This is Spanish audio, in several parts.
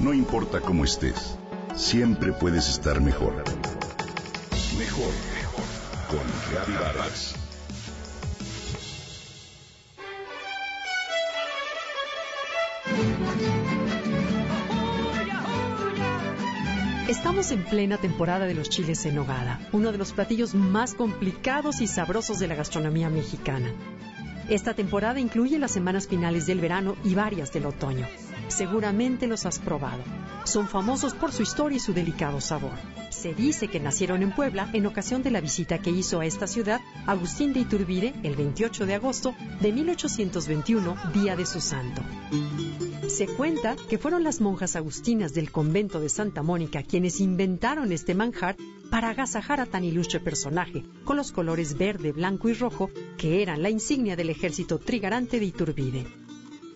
No importa cómo estés, siempre puedes estar mejor. Mejor, mejor. Con Reavivadas. Estamos en plena temporada de los chiles en nogada, uno de los platillos más complicados y sabrosos de la gastronomía mexicana. Esta temporada incluye las semanas finales del verano y varias del otoño. Seguramente los has probado. Son famosos por su historia y su delicado sabor. Se dice que nacieron en Puebla en ocasión de la visita que hizo a esta ciudad Agustín de Iturbide el 28 de agosto de 1821, día de su santo. Se cuenta que fueron las monjas agustinas del convento de Santa Mónica quienes inventaron este manjar para agasajar a tan ilustre personaje, con los colores verde, blanco y rojo que eran la insignia del ejército trigarante de Iturbide.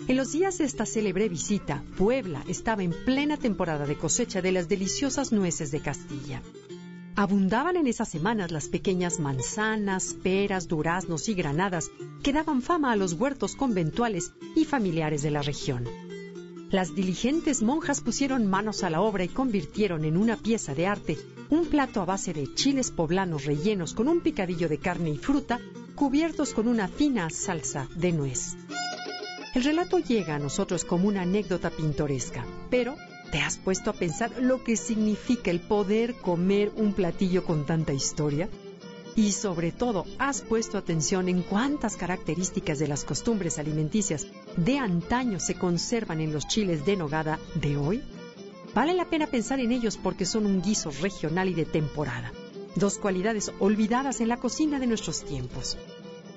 En los días de esta célebre visita, Puebla estaba en plena temporada de cosecha de las deliciosas nueces de Castilla. Abundaban en esas semanas las pequeñas manzanas, peras, duraznos y granadas que daban fama a los huertos conventuales y familiares de la región. Las diligentes monjas pusieron manos a la obra y convirtieron en una pieza de arte un plato a base de chiles poblanos rellenos con un picadillo de carne y fruta cubiertos con una fina salsa de nuez. El relato llega a nosotros como una anécdota pintoresca, pero ¿te has puesto a pensar lo que significa el poder comer un platillo con tanta historia? Y sobre todo, ¿has puesto atención en cuántas características de las costumbres alimenticias de antaño se conservan en los chiles de nogada de hoy? Vale la pena pensar en ellos porque son un guiso regional y de temporada, dos cualidades olvidadas en la cocina de nuestros tiempos.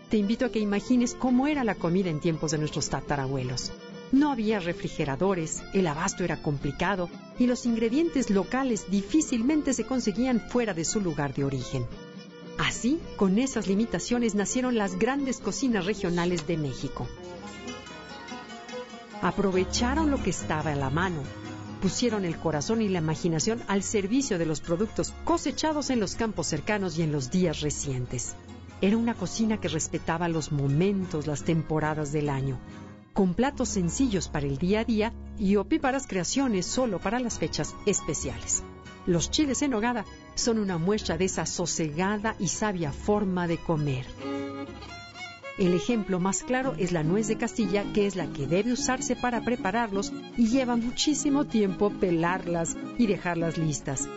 Te invito a que imagines cómo era la comida en tiempos de nuestros tatarabuelos. No había refrigeradores, el abasto era complicado y los ingredientes locales difícilmente se conseguían fuera de su lugar de origen. Así, con esas limitaciones nacieron las grandes cocinas regionales de México. Aprovecharon lo que estaba a la mano, pusieron el corazón y la imaginación al servicio de los productos cosechados en los campos cercanos y en los días recientes. Era una cocina que respetaba los momentos, las temporadas del año, con platos sencillos para el día a día y opíparas creaciones solo para las fechas especiales. Los chiles en hogada son una muestra de esa sosegada y sabia forma de comer. El ejemplo más claro es la nuez de Castilla, que es la que debe usarse para prepararlos y lleva muchísimo tiempo pelarlas y dejarlas listas.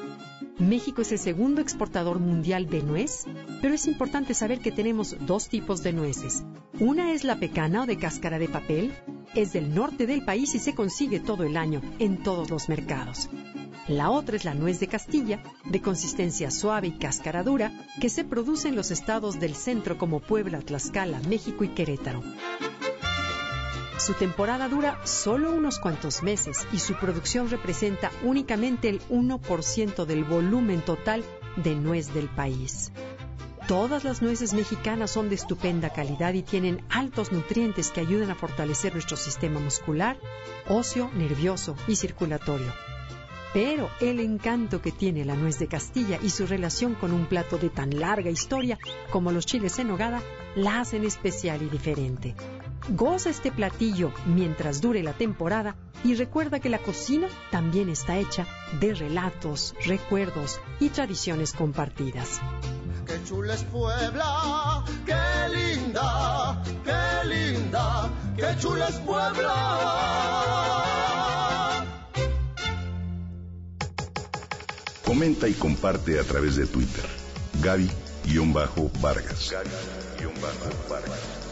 México es el segundo exportador mundial de nuez, pero es importante saber que tenemos dos tipos de nueces. Una es la pecana o de cáscara de papel, es del norte del país y se consigue todo el año en todos los mercados. La otra es la nuez de Castilla, de consistencia suave y cáscara dura, que se produce en los estados del centro como Puebla, Tlaxcala, México y Querétaro. Su temporada dura solo unos cuantos meses y su producción representa únicamente el 1% del volumen total de nuez del país. Todas las nueces mexicanas son de estupenda calidad y tienen altos nutrientes que ayudan a fortalecer nuestro sistema muscular, óseo, nervioso y circulatorio. Pero el encanto que tiene la nuez de Castilla y su relación con un plato de tan larga historia como los chiles en nogada la hacen especial y diferente. Goza este platillo mientras dure la temporada y recuerda que la cocina también está hecha de relatos, recuerdos y tradiciones compartidas. ¡Qué chula es Puebla! ¡Qué linda! ¡Qué linda! ¡Qué chula es Puebla! Comenta y comparte a través de Twitter. Gaby-Vargas.